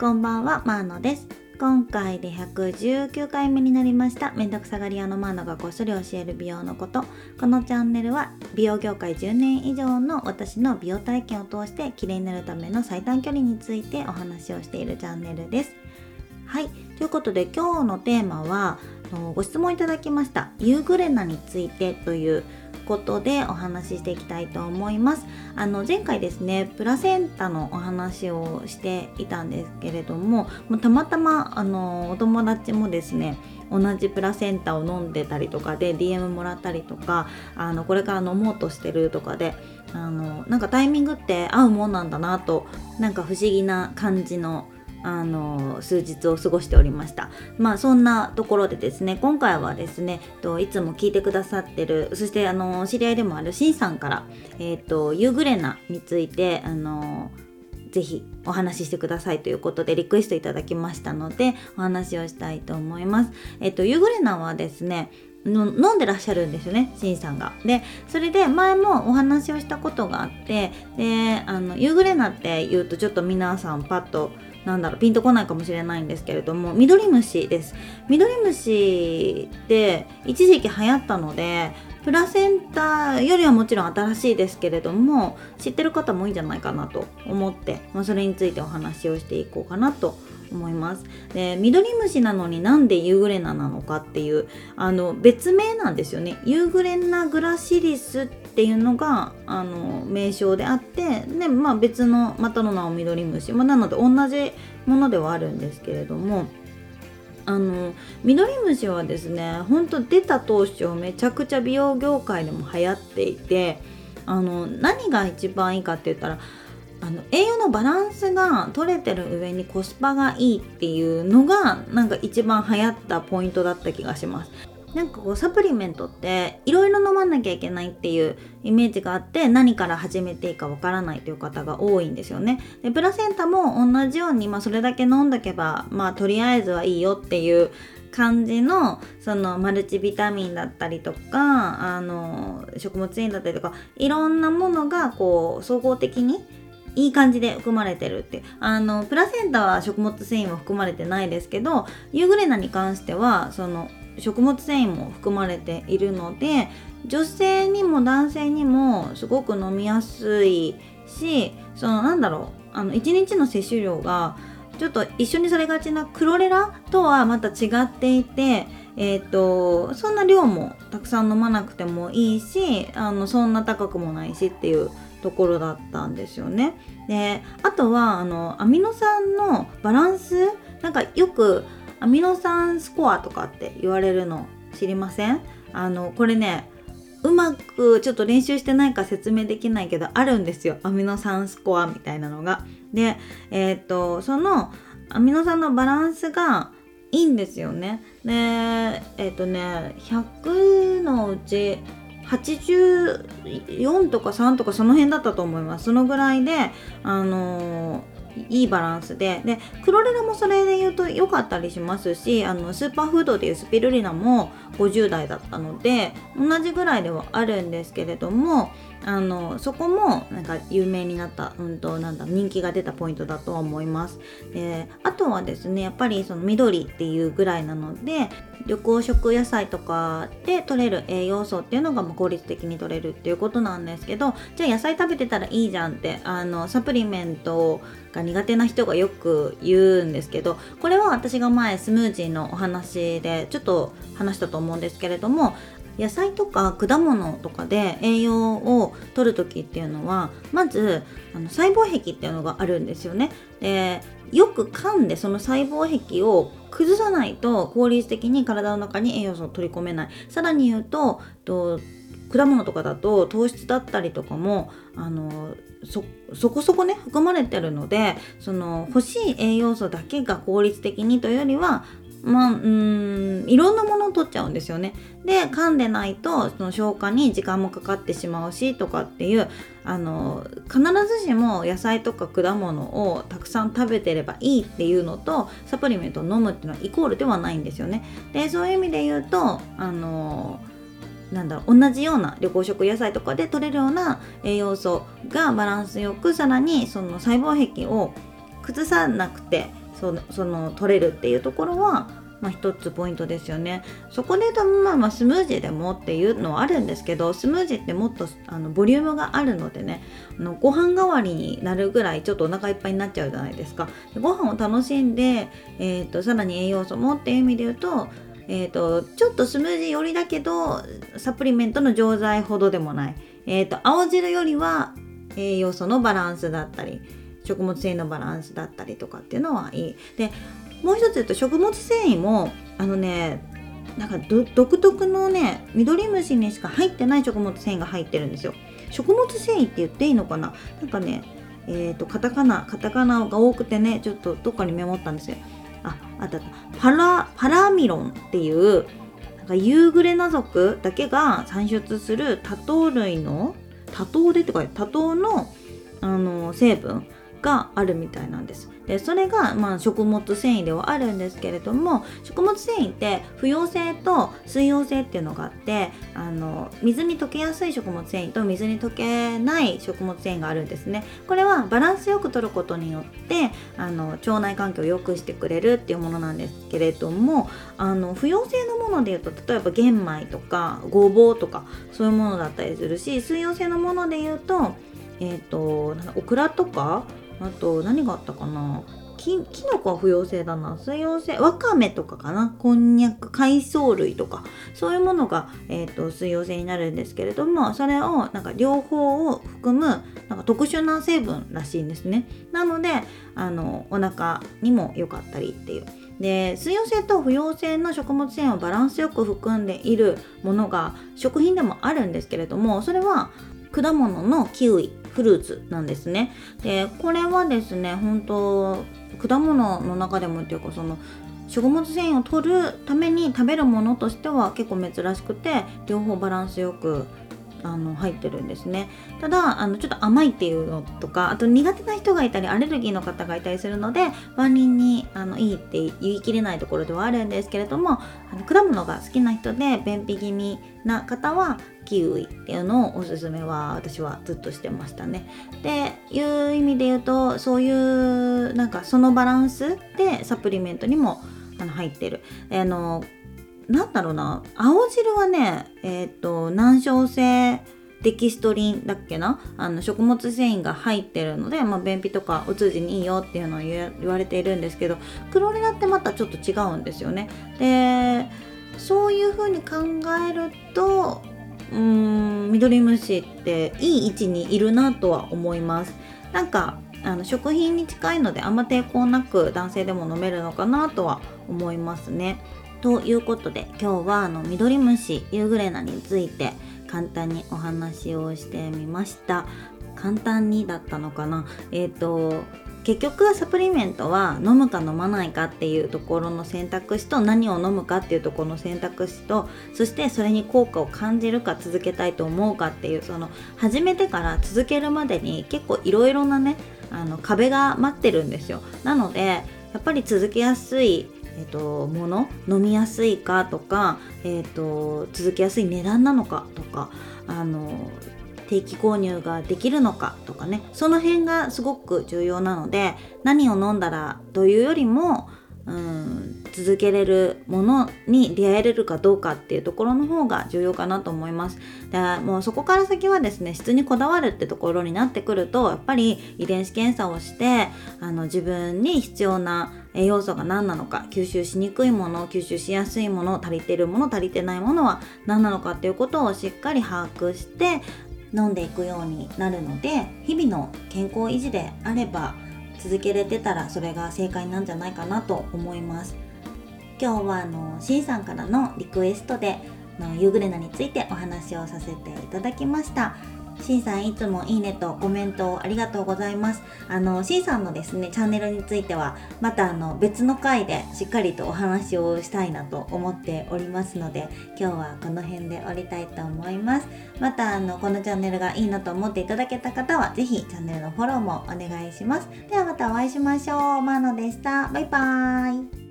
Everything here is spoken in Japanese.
こんばんは、マーノです。今回で119回目になりました。めんどくさがり屋のマーノがこっそり教える美容のこと。このチャンネルは美容業界10年以上の私の美容体験を通して綺麗になるための最短距離についてお話をしているチャンネルです。はい、ということで今日のテーマはご質問いただきましたユーグレナについてということでお話ししていきたいと思います。あの前回ですねプラセンタのお話をしていたんですけれどもたまたまあのお友達もですね同じプラセンタを飲んでたりとかで DM もらったりとかあのこれから飲もうとしてるとかであのなんかタイミングって合うもんなんだなとなんか不思議な感じのあの数日を過ごしておりましたまあそんなところでですね今回はですねといつも聞いてくださってるそしてあの知り合いでもあるしんさんからえっ、ー、とユーグレナについてあのぜひお話ししてくださいということでリクエストいただきましたのでお話をしたいと思います。えっ、ー、とユグレナはですね飲んでらっしゃるんですよねしんさんが。でそれで前もお話をしたことがあってであのユグレナって言うとちょっと皆さんパッとなんだろうピンとこないかもしれないんですけれどもミドリムシです。ミドリムシって一時期流行ったのでプラセンタよりはもちろん新しいですけれども知ってる方も多いんじゃないかなと思って、まあ、それについてお話をしていこうかなと思います。でミドリムシなのになんでユーグレナなのかっていうあの別名なんですよね。ユーグレナグラシリスっていうのがあの名称であってで、まあ、別のまたの名をミドリムシ、まあ、なので同じものではあるんですけれどもあのミドリムシはですねほんと出た当初めちゃくちゃ美容業界でも流行っていてあの何が一番いいかって言ったらあの栄養のバランスが取れてる上にコスパがいいっていうのがなんか一番流行ったポイントだった気がします。なんかこうサプリメントっていろいろ飲まなきゃいけないっていうイメージがあって何から始めていいかわからないという方が多いんですよね。でプラセンタも同じように、まあ、それだけ飲んどけばまあとりあえずはいいよっていう感じのそのマルチビタミンだったりとかあの食物繊維だったりとかいろんなものがこう総合的にいい感じで含まれてるってあのプラセンタは食物繊維も含まれてないですけどユーグレナに関してはその食物繊維も含まれているので女性にも男性にもすごく飲みやすいしそのなんだろうあの1日の摂取量がちょっと一緒にされがちなクロレラとはまた違っていてえーと、そんな量もたくさん飲まなくてもいいしあのそんな高くもないしっていうところだったんですよね。であとはあのアミノ酸のバランスなんかよくアミノ酸スコアとかって言われるの知りません？あのこれねうまくちょっと練習してないか説明できないけどあるんですよアミノ酸スコアみたいなのが。でえっ、とそのアミノ酸のバランスがいいんですよね。でえっ、とね100のうち84とか3とかその辺だったと思いますそのぐらいであのーいいバランスで。でクロレラもそれで言うと良かったりしますしあのスーパーフードでいうスピルリナも50代だったので同じぐらいではあるんですけれどもあのそこもなんか有名になった、うんと、なんだ人気が出たポイントだとは思います。であとはですねやっぱりその緑っていうぐらいなので緑黄色野菜とかで取れる栄養素っていうのが効率的に取れるっていうことなんですけどじゃあ野菜食べてたらいいじゃんってあのサプリメントが苦手な人がよく言うんですけどこれは私が前スムージーのお話でちょっと話したと思うんですけれども野菜とか果物とかで栄養を取る時っていうのはまずあの細胞壁っていうのがあるんですよね。でよく噛んでその細胞壁を崩さないと効率的に体の中に栄養素を取り込めないさらに言うとと果物とかだと糖質だったりとかもあのそこそこね含まれてるのでその欲しい栄養素だけが効率的にというよりはまあ、うんいろんなものを取っちゃうんですよね。で噛んでないとその消化に時間もかかってしまうしとかっていうあの必ずしも野菜とか果物をたくさん食べてればいいっていうのとサプリメントを飲むっていうのはイコールではないんですよね。でそういう意味で言うとあのなんだろう同じような緑黄色野菜とかで取れるような栄養素がバランスよくさらにその細胞壁を崩さなくてそのその取れるっていうところはまあ、一つポイントですよね。そこでまあまあスムージーでもっていうのはあるんですけどスムージーってもっとあのボリュームがあるのでねあのご飯代わりになるぐらいちょっとお腹いっぱいになっちゃうじゃないですか。でご飯を楽しんで、えーと、さらに栄養素もっていう意味で言うとえーと、ちょっとスムージー寄りだけどサプリメントの錠剤ほどでもない、えーと青汁よりは栄養素のバランスだったり食物繊維のバランスだったりとかっていうのはいい。でもう一つ言うと食物繊維もあのねなんか独特のね緑虫にしか入ってない食物繊維が入ってるんですよ。食物繊維って言っていいのかな？なんかねえっ、ー、とカタカナカタカナが多くてねちょっとどっかにメモったんですよ。ああったあったパラパラミロンっていうなんかユーグレナ属だけが産出する多糖類の多糖でってか多糖のあの成分があるみたいなんです。でそれが、まあ、食物繊維ではあるんですけれども食物繊維って不溶性と水溶性っていうのがあってあの水に溶けやすい食物繊維と水に溶けない食物繊維があるんですね。これはバランスよく取ることによってあの腸内環境を良くしてくれるっていうものなんですけれどもあの不溶性のものでいうと例えば玄米とかごぼうとかそういうものだったりするし水溶性のものでいうとえっ、ー、とオクラとかあと何があったかな？ききのこは不溶性だな。水溶性わかめとかかな？こんにゃく海藻類とか。そういうものが、えーと、水溶性になるんですけれどもそれをなんか両方を含むなんか特殊な成分らしいんですね。なのであのお腹にも良かったりっていう。で水溶性と不溶性の食物繊維をバランスよく含んでいるものが食品でもあるんですけれどもそれは果物のキウイ。フルーツなんですね。でこれはですね本当果物の中でもっていうかその食物繊維を取るために食べるものとしては結構珍しくて両方バランスよくあの入ってるんですねただあのちょっと甘いっていうのとかあと苦手な人がいたりアレルギーの方がいたりするので万人にあのいいって言い切れないところではあるんですけれどもあの果物が好きな人で便秘気味な方はキウイっていうのをおすすめは私はずっとしてましたね。でいう意味で言うとそういうなんかそのバランスでサプリメントにもあの入ってる。あのなんだろうな。青汁はねえっ、ー、と難症性デキストリンだっけな？あの食物繊維が入ってるので、まあ、便秘とかお通じにいいよっていうのを言われているんですけどクロレラってまたちょっと違うんですよね。でそういう風に考えるとうーんミドリムシっていい位置にいるなとは思います。なんかあの食品に近いのであんま抵抗なく男性でも飲めるのかなとは思いますね。ということで今日はあのミドリムシユーグレナについて簡単にお話をしてみました。簡単にだったのかな？えっ、ー、と結局サプリメントは飲むか飲まないかっていうところの選択肢と何を飲むかっていうところの選択肢とそしてそれに効果を感じるか続けたいと思うかっていうその始めてから続けるまでに結構いろいろなねあの壁が待ってるんですよ。なのでやっぱり続けやすいえーと、もの飲みやすいかとか、えーと続きやすい値段なのかとかあの定期購入ができるのかとかね。その辺がすごく重要なので何を飲んだらというよりもうん続けれるものに出会えれるかどうかっていうところの方が重要かなと思います。でもうそこから先はですね質にこだわるってところになってくるとやっぱり遺伝子検査をしてあの自分に必要な栄養素が何なのか吸収しにくいもの吸収しやすいもの足りてるもの足りてないものは何なのかっていうことをしっかり把握して飲んでいくようになるので日々の健康維持であれば続けれてたらそれが正解なんじゃないかなと思います今日はあの C さんからのリクエストでのユーグレナについてお話をさせていただきましたしんさんいつもいいねとコメントありがとうございます。あの、しんさんのですね、チャンネルについては、またあの、別の回でしっかりとお話をしたいなと思っておりますので、今日はこの辺で終わりたいと思います。またあの、このチャンネルがいいなと思っていただけた方は、ぜひチャンネルのフォローもお願いします。ではまたお会いしましょう。マーノでした。バイバーイ。